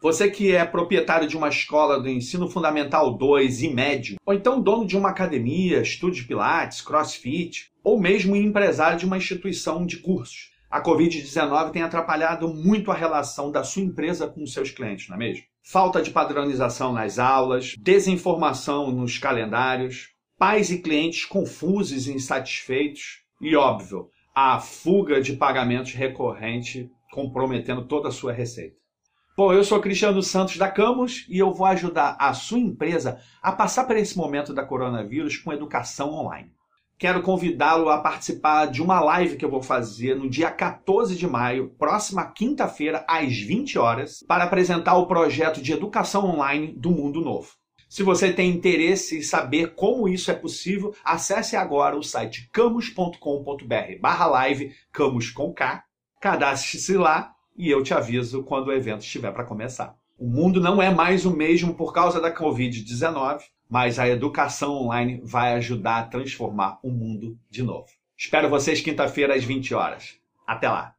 Você que é proprietário de uma escola do ensino fundamental 2 e médio, ou então dono de uma academia, estúdio de pilates, crossfit, ou mesmo empresário de uma instituição de cursos. A Covid-19 tem atrapalhado muito a relação da sua empresa com seus clientes, não é mesmo? Falta de padronização nas aulas, desinformação nos calendários, pais e clientes confusos e insatisfeitos e, óbvio, a fuga de pagamentos recorrente comprometendo toda a sua receita. Bom, eu sou Cristiano Santos da Camus e eu vou ajudar a sua empresa a passar por esse momento da coronavírus com educação online. Quero convidá-lo a participar de uma live que eu vou fazer no dia 14 de maio, próxima quinta-feira, às 20 horas, para apresentar o projeto de educação online do Mundo Novo. Se você tem interesse em saber como isso é possível, acesse agora o site camus.com.br barra live, camus com K, cadastre-se lá e eu te aviso quando o evento estiver para começar. O mundo não é mais o mesmo por causa da Covid-19, mas a educação online vai ajudar a transformar o mundo de novo. Espero vocês quinta-feira às 20 horas. Até lá!